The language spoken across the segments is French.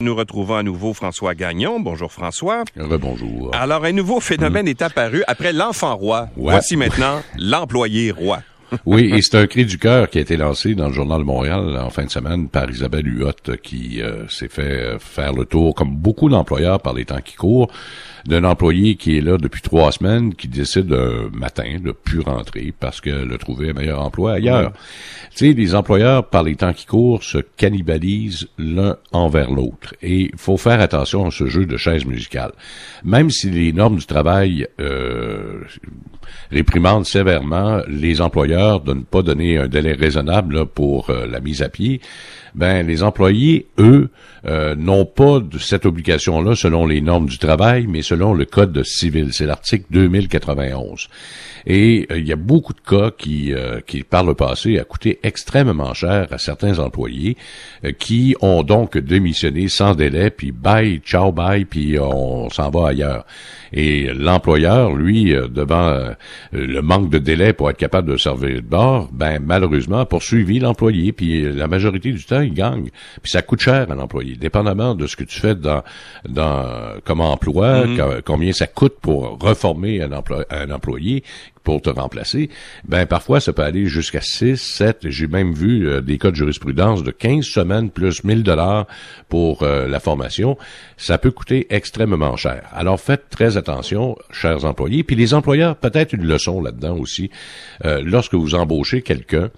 Nous retrouvons à nouveau François Gagnon. Bonjour François. Rebonjour. Alors, un nouveau phénomène est apparu après l'enfant roi. Ouais. Voici maintenant l'employé roi. Oui, et c'est un cri du cœur qui a été lancé dans le Journal de Montréal en fin de semaine par Isabelle Huot qui euh, s'est fait euh, faire le tour, comme beaucoup d'employeurs par les temps qui courent, d'un employé qui est là depuis trois semaines, qui décide un matin de plus rentrer parce qu'elle a trouvé un meilleur emploi ailleurs. Tu sais, les employeurs, par les temps qui courent, se cannibalisent l'un envers l'autre. Et il faut faire attention à ce jeu de chaises musicales. Même si les normes du travail euh, réprimandent sévèrement les employeurs de ne pas donner un délai raisonnable pour euh, la mise à pied, ben les employés, eux, euh, n'ont pas de cette obligation-là selon les normes du travail, mais selon le Code civil. C'est l'article 2091. Et euh, il y a beaucoup de cas qui, euh, qui, par le passé, a coûté extrêmement cher à certains employés qui ont donc démissionné sans délai, puis bye, ciao, bye, puis on s'en va ailleurs. Et l'employeur, lui, devant le manque de délai pour être capable de servir ben malheureusement a poursuivi l'employé, puis euh, la majorité du temps, il gagne. Puis ça coûte cher à l'employé, dépendamment de ce que tu fais dans, dans comme emploi, co- combien ça coûte pour reformer un, emploi- un employé pour te remplacer, ben parfois ça peut aller jusqu'à 6, 7, j'ai même vu euh, des cas de jurisprudence de 15 semaines plus 1000 dollars pour euh, la formation, ça peut coûter extrêmement cher. Alors faites très attention, chers employés, puis les employeurs, peut-être une leçon là-dedans aussi, Euh, lorsque vous embauchez quelqu'un,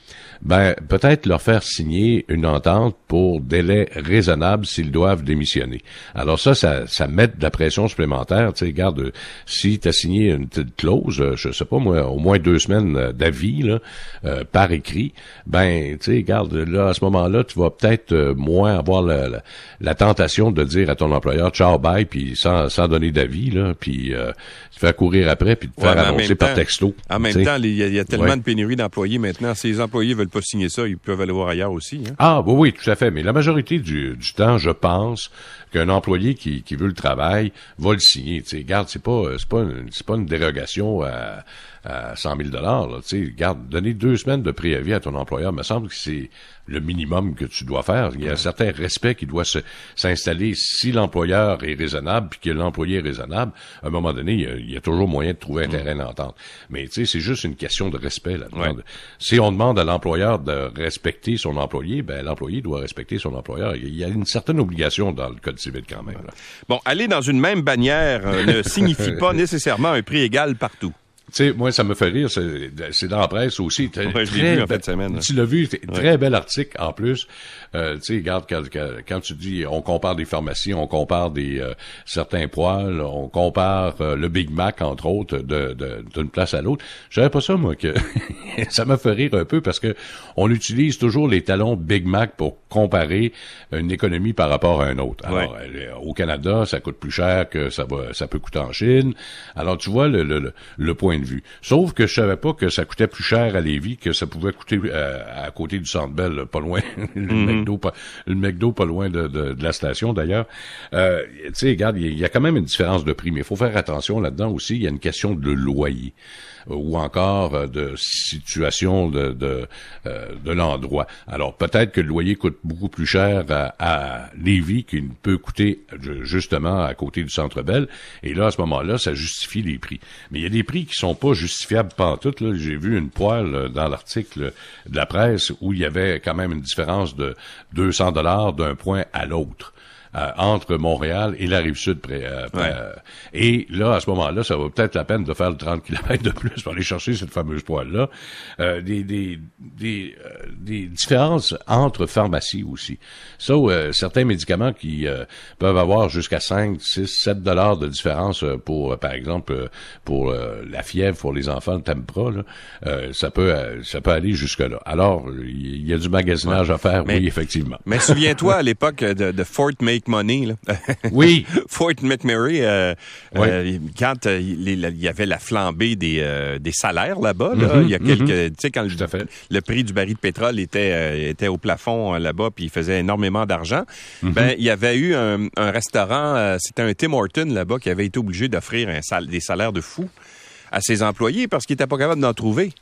ben peut-être leur faire signer une entente pour délai raisonnable s'ils doivent démissionner. Alors ça, ça, ça met de la pression supplémentaire. Tu sais, regarde, euh, si tu as signé une clause, je sais pas moi, au moins deux semaines euh, d'avis là, euh, par écrit, ben tu sais, regarde, là à ce moment-là, tu vas peut-être euh, moins avoir la, la, la tentation de dire à ton employeur ciao bye puis sans, sans donner d'avis là, puis euh, te faire courir après puis te Ouais, faire annoncer par temps- texto. En même temps, il y, a- il y a tellement Ouais. de pénurie d'employés maintenant. Si les employés veulent pas signer ça, ils peuvent aller voir ailleurs aussi. hein. Ah, oui, oui, tout à fait. Mais la majorité du, du temps, je pense qu'un employé qui, qui veut le travail va le signer. Tu sais, garde, c'est pas, c'est pas, une, c'est pas une dérogation à, à 100 000 dollars. Tu sais, garde, donner deux semaines de préavis à ton employeur, me semble que c'est le minimum que tu dois faire. Il y a un certain respect qui doit s'installer si l'employeur est raisonnable puis que l'employé est raisonnable. À un moment donné, il y a, il y a toujours moyen de trouver un terrain d'entente. Mais tu sais, c'est juste une question de respect là-dedans. Ouais. Si on demande à l'employeur de respecter son employé, ben l'employé doit respecter son employeur. Il y a une certaine obligation dans le code civil quand même. là. Bon, aller dans une même bannière euh, ne signifie pas nécessairement un prix égal partout. Tu sais, moi, ça me fait rire. C'est dans la presse aussi. Très- Ouais, je l'ai très vu en be- fin de semaine. Tu l'as vu, très bel article en plus. Euh, tu sais, regarde, quand, quand, tu dis, on compare des pharmacies, on compare des euh, certains poils, on compare euh, le Big Mac, entre autres, de- de- d'une place à l'autre. Je savais pas ça, moi, que ça me fait rire un peu parce que on utilise toujours les talons Big Mac pour comparer une économie par rapport à un autre. Alors, Ouais. au Canada, ça coûte plus cher que ça va, ça peut coûter en Chine. Alors, tu vois le, le, le- le point de vue. Sauf que je savais pas que ça coûtait plus cher à Lévis que ça pouvait coûter euh, à côté du Centre Bell, pas loin. le, McDo, pas, le McDo, pas loin de, de, de la station, d'ailleurs. Euh, tu sais, regarde, il y, a- il y a quand même une différence de prix, mais il faut faire attention là-dedans aussi. Il y a une question de loyer euh, ou encore euh, de situation de, de, euh, de l'endroit. Alors peut-être que le loyer coûte beaucoup plus cher à, à Lévis qu'il ne peut coûter justement à côté du Centre Bell. Et là, à ce moment-là, ça justifie les prix. Mais il y a des prix qui sont pas justifiables pantoute. Là. J'ai vu une poêle euh, dans l'article de la presse où il y avait quand même une différence de 200 dollars d'un point à l'autre. Euh, entre Montréal et la rive sud. Près, euh, Ouais. euh, et là, à ce moment-là, ça vaut peut-être la peine de faire le 30 km de plus pour aller chercher cette fameuse poêle-là. Euh, des, des, des, euh, des différences entre pharmacies aussi. Ça, euh, certains médicaments qui euh, peuvent avoir jusqu'à 5, 6, 7 dollars de différence pour, par exemple, pour euh, la fièvre pour les enfants, le Tempra, là, euh, ça peut ça peut aller jusque-là. Alors, il y a du magasinage à faire, Mais- oui, effectivement. Mais souviens-toi à l'époque de, de Fort Make Money, là. Oui, Fort McMurray, euh, Oui. euh, quand euh, il y avait la flambée des, des salaires là-bas, là, Mhm, il y a quelques, tu sais, quand le, le prix du baril de pétrole était, était au plafond là-bas, puis il faisait énormément d'argent, Mhm. ben il y avait eu un, un restaurant, c'était un Tim Horton là-bas qui avait été obligé d'offrir sal- des salaires de fou à ses employés parce qu'il était pas capable d'en trouver.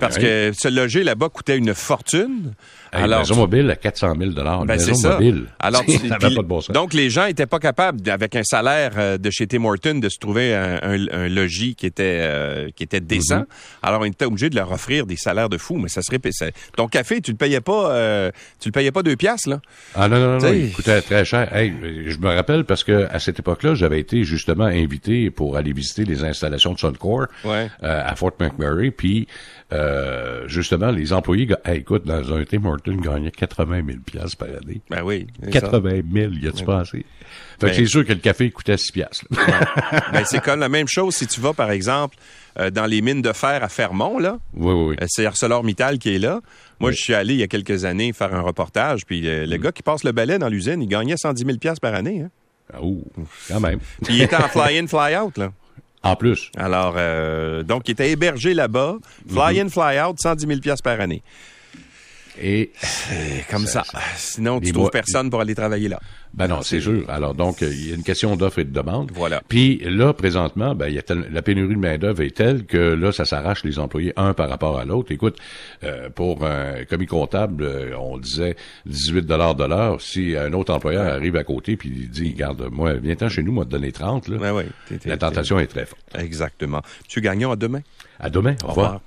Parce que se loger là-bas coûtait une fortune. Hey, une maison mobile à 400 000 Une Ben, maison ça. mobile. Alors, tu- pas de bon sens. Donc, les gens étaient pas capables, avec un salaire euh, de chez Tim Horton, de se trouver un, un- un logis qui était euh, qui était décent. Mhm. Alors, on était obligé de leur offrir des salaires de fou, mais ça serait... ça- Ton café, tu le payais pas euh, tu le payais pas deux piastres, là. Ah non, non, non, non, il coûtait très cher. Hey, je me rappelle parce que à cette époque-là, j'avais été justement invité pour aller visiter les installations de Suncor Ouais. euh, à Fort McMurray, puis euh, justement, les employés, hey, écoute, dans un Tim Horton, gagnaient 80 000 piastres par année. Ben oui. c'est ça. 80 000, y a-tu pensé? Fait Ben- que c'est sûr que le café coûtait 6 piastres. là. Ben, c'est comme la même chose si tu vas, par exemple, euh, dans les mines de fer à Fermont, là. oui, oui, oui. Euh, C'est ArcelorMittal qui est là. Moi, je suis allé il y a quelques années faire un reportage, puis euh, Mm. le gars qui passe le balai dans l'usine, il gagnait 110 000 piastres par année. Hein. Ah, Oh, quand même. Puis il était en fly-in, fly-out, là. En plus. Alors, euh, donc, il était hébergé là-bas, fly-in, fly-out, 110 000 piastres par année. Et comme ça. Sinon, tu trouves personne pour aller travailler là. Ben non, c'est sûr. Alors donc, euh, il y a une question d'offre et de demande. Voilà. Puis là, présentement, ben, il y a tel- la pénurie de main-d'œuvre est telle que là, ça s'arrache les employés un par rapport à l'autre. Écoute, euh, pour un commis comptable, euh, on disait 18 dollars de l'heure. Si un autre employeur arrive à côté puis il dit, regarde, moi, viens-t'en chez nous, moi, te donner 30, là, Ouais, ouais. La tentation est très forte. Exactement. Monsieur Gagnon, à demain. À demain. Au, revoir.